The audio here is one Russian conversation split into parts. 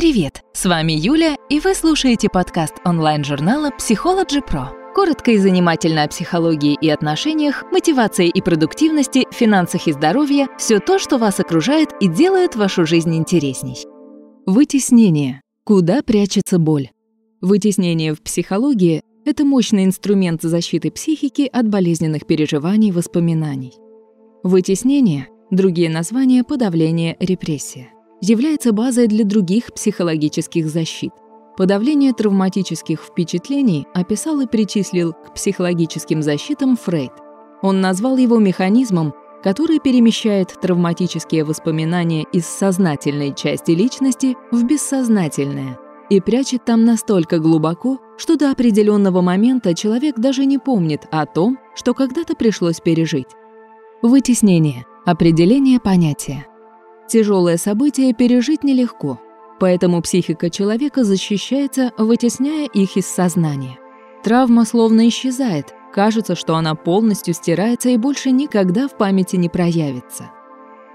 Привет! С вами Юля, и вы слушаете подкаст онлайн-журнала Psychology Pro. Коротко и занимательно о психологии и отношениях, мотивации и продуктивности, финансах и здоровье – все то, что вас окружает и делает вашу жизнь интересней. Вытеснение. Куда прячется боль? Вытеснение в психологии – это мощный инструмент защиты психики от болезненных переживаний и воспоминаний. Вытеснение – другие названия – подавление, репрессия является базой для других психологических защит. Подавление травматических впечатлений описал и причислил к психологическим защитам Фрейд. Он назвал его механизмом, который перемещает травматические воспоминания из сознательной части личности в бессознательное и прячет там настолько глубоко, что до определенного момента человек даже не помнит о том, что когда-то пришлось пережить. Вытеснение. Определение понятия. Тяжелое событие пережить нелегко, поэтому психика человека защищается, вытесняя их из сознания. Травма словно исчезает, кажется, что она полностью стирается и больше никогда в памяти не проявится.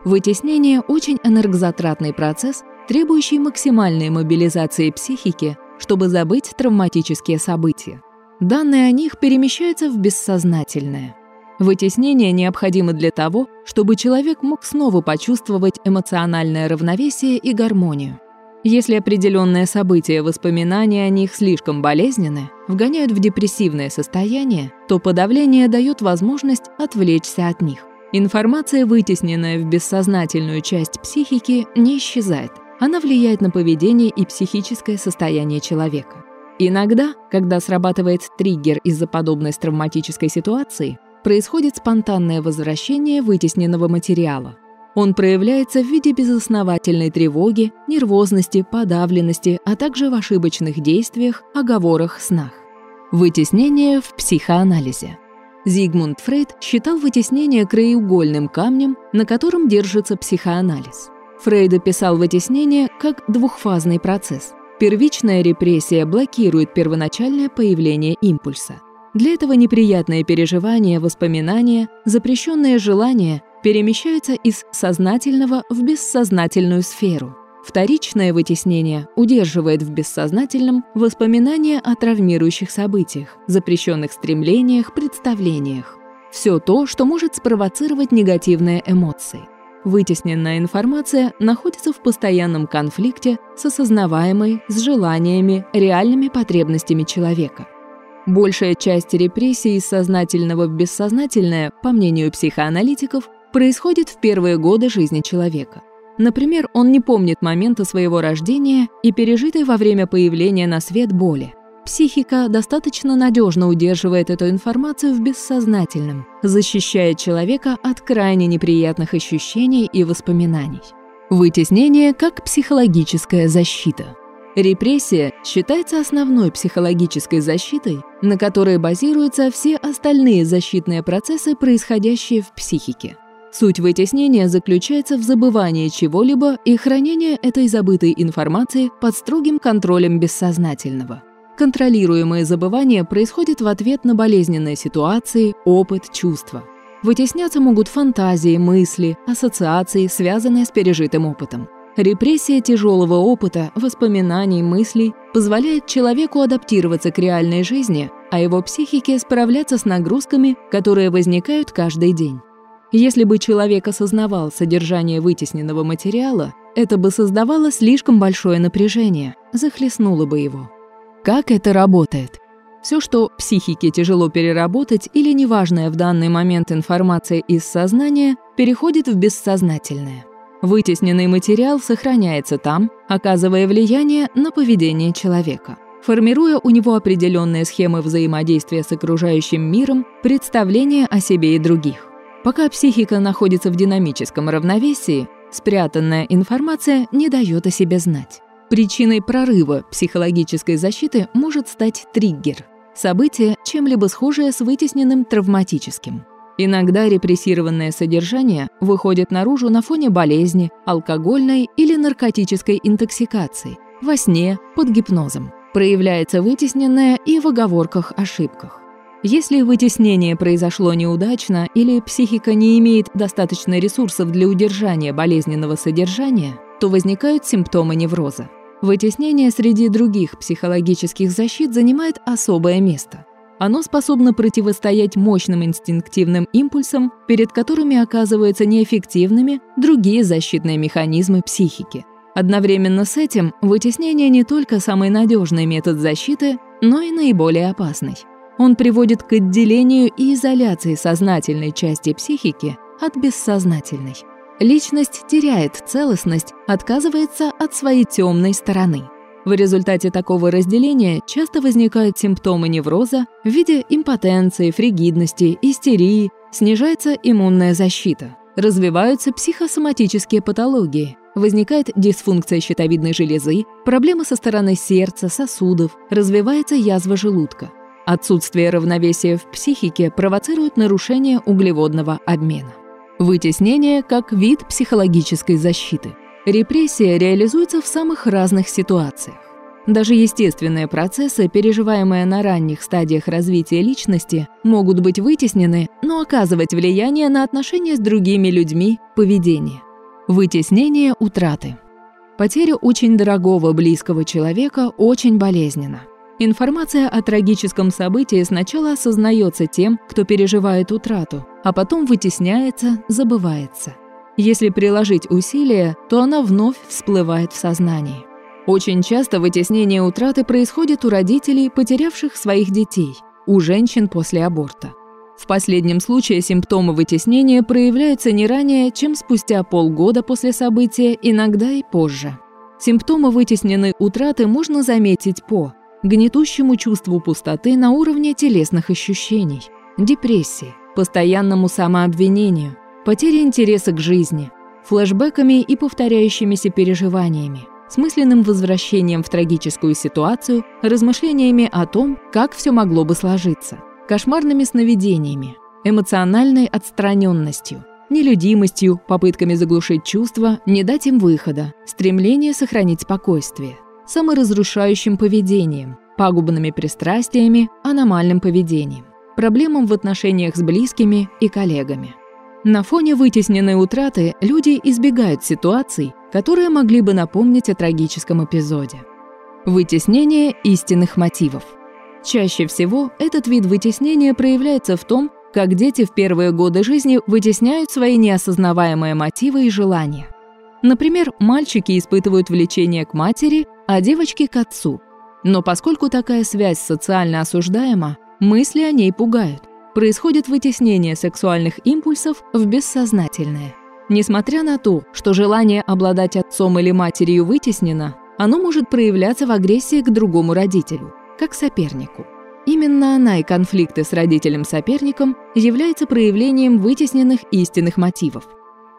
Вытеснение – очень энергозатратный процесс, требующий максимальной мобилизации психики, чтобы забыть травматические события. Данные о них перемещаются в бессознательное – Вытеснение необходимо для того, чтобы человек мог снова почувствовать эмоциональное равновесие и гармонию. Если определенные события воспоминания о них слишком болезненны, вгоняют в депрессивное состояние, то подавление дает возможность отвлечься от них. Информация, вытесненная в бессознательную часть психики, не исчезает. Она влияет на поведение и психическое состояние человека. Иногда, когда срабатывает триггер из-за подобной травматической ситуации, происходит спонтанное возвращение вытесненного материала. Он проявляется в виде безосновательной тревоги, нервозности, подавленности, а также в ошибочных действиях, оговорах, снах. Вытеснение в психоанализе. Зигмунд Фрейд считал вытеснение краеугольным камнем, на котором держится психоанализ. Фрейд описал вытеснение как двухфазный процесс. Первичная репрессия блокирует первоначальное появление импульса. Для этого неприятные переживания, воспоминания, запрещенные желания перемещаются из сознательного в бессознательную сферу. Вторичное вытеснение удерживает в бессознательном воспоминания о травмирующих событиях, запрещенных стремлениях, представлениях. Все то, что может спровоцировать негативные эмоции. Вытесненная информация находится в постоянном конфликте с осознаваемой, с желаниями, реальными потребностями человека. Большая часть репрессий сознательного в бессознательное, по мнению психоаналитиков, происходит в первые годы жизни человека. Например, он не помнит момента своего рождения и пережитой во время появления на свет боли. Психика достаточно надежно удерживает эту информацию в бессознательном, защищая человека от крайне неприятных ощущений и воспоминаний. Вытеснение как психологическая защита – Репрессия считается основной психологической защитой, на которой базируются все остальные защитные процессы, происходящие в психике. Суть вытеснения заключается в забывании чего-либо и хранении этой забытой информации под строгим контролем бессознательного. Контролируемое забывание происходит в ответ на болезненные ситуации, опыт, чувства. Вытесняться могут фантазии, мысли, ассоциации, связанные с пережитым опытом. Репрессия тяжелого опыта, воспоминаний, мыслей позволяет человеку адаптироваться к реальной жизни, а его психике справляться с нагрузками, которые возникают каждый день. Если бы человек осознавал содержание вытесненного материала, это бы создавало слишком большое напряжение, захлестнуло бы его. Как это работает? Все, что психике тяжело переработать или неважная в данный момент информация из сознания, переходит в бессознательное – Вытесненный материал сохраняется там, оказывая влияние на поведение человека, формируя у него определенные схемы взаимодействия с окружающим миром, представления о себе и других. Пока психика находится в динамическом равновесии, спрятанная информация не дает о себе знать. Причиной прорыва психологической защиты может стать триггер – событие, чем-либо схожее с вытесненным травматическим – Иногда репрессированное содержание выходит наружу на фоне болезни, алкогольной или наркотической интоксикации, во сне, под гипнозом. Проявляется вытесненное и в оговорках-ошибках. Если вытеснение произошло неудачно или психика не имеет достаточно ресурсов для удержания болезненного содержания, то возникают симптомы невроза. Вытеснение среди других психологических защит занимает особое место. Оно способно противостоять мощным инстинктивным импульсам, перед которыми оказываются неэффективными другие защитные механизмы психики. Одновременно с этим вытеснение не только самый надежный метод защиты, но и наиболее опасный. Он приводит к отделению и изоляции сознательной части психики от бессознательной. Личность теряет целостность, отказывается от своей темной стороны – в результате такого разделения часто возникают симптомы невроза в виде импотенции, фригидности, истерии, снижается иммунная защита, развиваются психосоматические патологии, возникает дисфункция щитовидной железы, проблемы со стороны сердца, сосудов, развивается язва желудка. Отсутствие равновесия в психике провоцирует нарушение углеводного обмена. Вытеснение как вид психологической защиты – Репрессия реализуется в самых разных ситуациях. Даже естественные процессы, переживаемые на ранних стадиях развития личности, могут быть вытеснены, но оказывать влияние на отношения с другими людьми, поведение. Вытеснение утраты. Потеря очень дорогого близкого человека очень болезненна. Информация о трагическом событии сначала осознается тем, кто переживает утрату, а потом вытесняется, забывается – если приложить усилия, то она вновь всплывает в сознании. Очень часто вытеснение утраты происходит у родителей, потерявших своих детей, у женщин после аборта. В последнем случае симптомы вытеснения проявляются не ранее, чем спустя полгода после события, иногда и позже. Симптомы вытесненной утраты можно заметить по гнетущему чувству пустоты на уровне телесных ощущений, депрессии, постоянному самообвинению, потеря интереса к жизни, флэшбэками и повторяющимися переживаниями, смысленным возвращением в трагическую ситуацию, размышлениями о том, как все могло бы сложиться, кошмарными сновидениями, эмоциональной отстраненностью, нелюдимостью, попытками заглушить чувства, не дать им выхода, стремление сохранить спокойствие, саморазрушающим поведением, пагубными пристрастиями, аномальным поведением, проблемам в отношениях с близкими и коллегами. На фоне вытесненной утраты люди избегают ситуаций, которые могли бы напомнить о трагическом эпизоде. Вытеснение истинных мотивов. Чаще всего этот вид вытеснения проявляется в том, как дети в первые годы жизни вытесняют свои неосознаваемые мотивы и желания. Например, мальчики испытывают влечение к матери, а девочки – к отцу. Но поскольку такая связь социально осуждаема, мысли о ней пугают – происходит вытеснение сексуальных импульсов в бессознательное. Несмотря на то, что желание обладать отцом или матерью вытеснено, оно может проявляться в агрессии к другому родителю, как сопернику. Именно она и конфликты с родителем-соперником являются проявлением вытесненных истинных мотивов.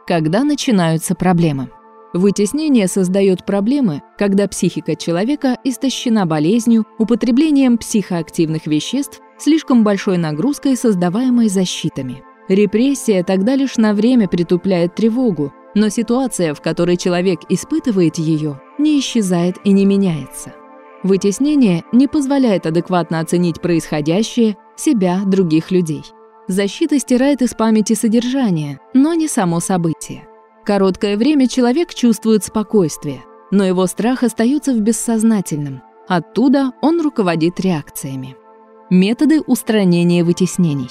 Когда начинаются проблемы? Вытеснение создает проблемы, когда психика человека истощена болезнью, употреблением психоактивных веществ слишком большой нагрузкой, создаваемой защитами. Репрессия тогда лишь на время притупляет тревогу, но ситуация, в которой человек испытывает ее, не исчезает и не меняется. Вытеснение не позволяет адекватно оценить происходящее, себя, других людей. Защита стирает из памяти содержание, но не само событие. Короткое время человек чувствует спокойствие, но его страх остается в бессознательном. Оттуда он руководит реакциями. Методы устранения вытеснений.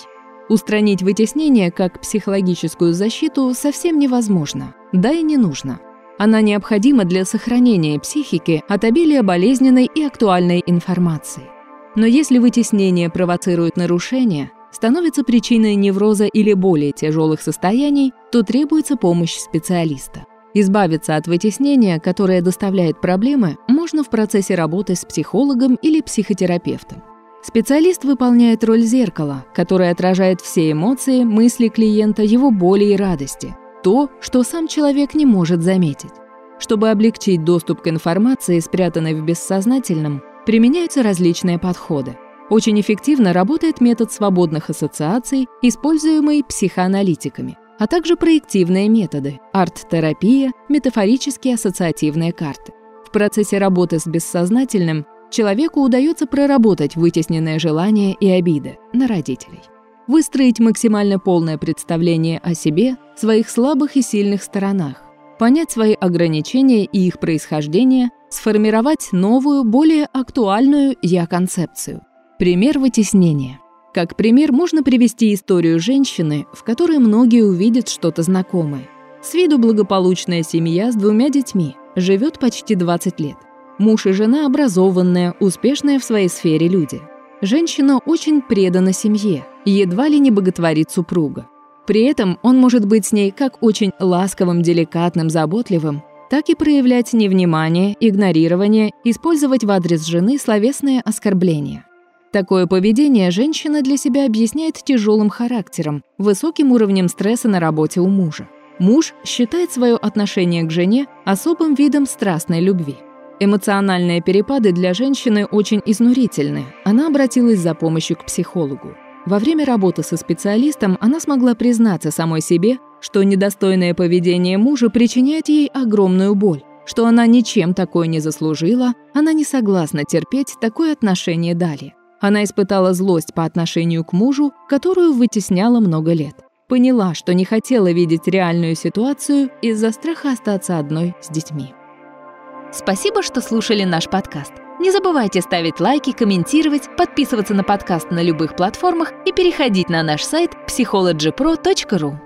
Устранить вытеснение как психологическую защиту совсем невозможно, да и не нужно. Она необходима для сохранения психики от обилия болезненной и актуальной информации. Но если вытеснение провоцирует нарушения, становится причиной невроза или более тяжелых состояний, то требуется помощь специалиста. Избавиться от вытеснения, которое доставляет проблемы, можно в процессе работы с психологом или психотерапевтом. Специалист выполняет роль зеркала, которое отражает все эмоции, мысли клиента, его боли и радости, то, что сам человек не может заметить. Чтобы облегчить доступ к информации, спрятанной в бессознательном, применяются различные подходы. Очень эффективно работает метод свободных ассоциаций, используемый психоаналитиками, а также проективные методы – арт-терапия, метафорические ассоциативные карты. В процессе работы с бессознательным человеку удается проработать вытесненные желания и обиды на родителей. Выстроить максимально полное представление о себе, своих слабых и сильных сторонах, понять свои ограничения и их происхождение, сформировать новую, более актуальную «я-концепцию». Пример вытеснения. Как пример можно привести историю женщины, в которой многие увидят что-то знакомое. С виду благополучная семья с двумя детьми, живет почти 20 лет. Муж и жена образованные, успешные в своей сфере люди. Женщина очень предана семье, едва ли не боготворит супруга. При этом он может быть с ней как очень ласковым, деликатным, заботливым, так и проявлять невнимание, игнорирование, использовать в адрес жены словесные оскорбления. Такое поведение женщина для себя объясняет тяжелым характером, высоким уровнем стресса на работе у мужа. Муж считает свое отношение к жене особым видом страстной любви. Эмоциональные перепады для женщины очень изнурительны. Она обратилась за помощью к психологу. Во время работы со специалистом она смогла признаться самой себе, что недостойное поведение мужа причиняет ей огромную боль, что она ничем такое не заслужила, она не согласна терпеть такое отношение далее. Она испытала злость по отношению к мужу, которую вытесняла много лет. Поняла, что не хотела видеть реальную ситуацию из-за страха остаться одной с детьми. Спасибо, что слушали наш подкаст. Не забывайте ставить лайки, комментировать, подписываться на подкаст на любых платформах и переходить на наш сайт psychologypro.ru.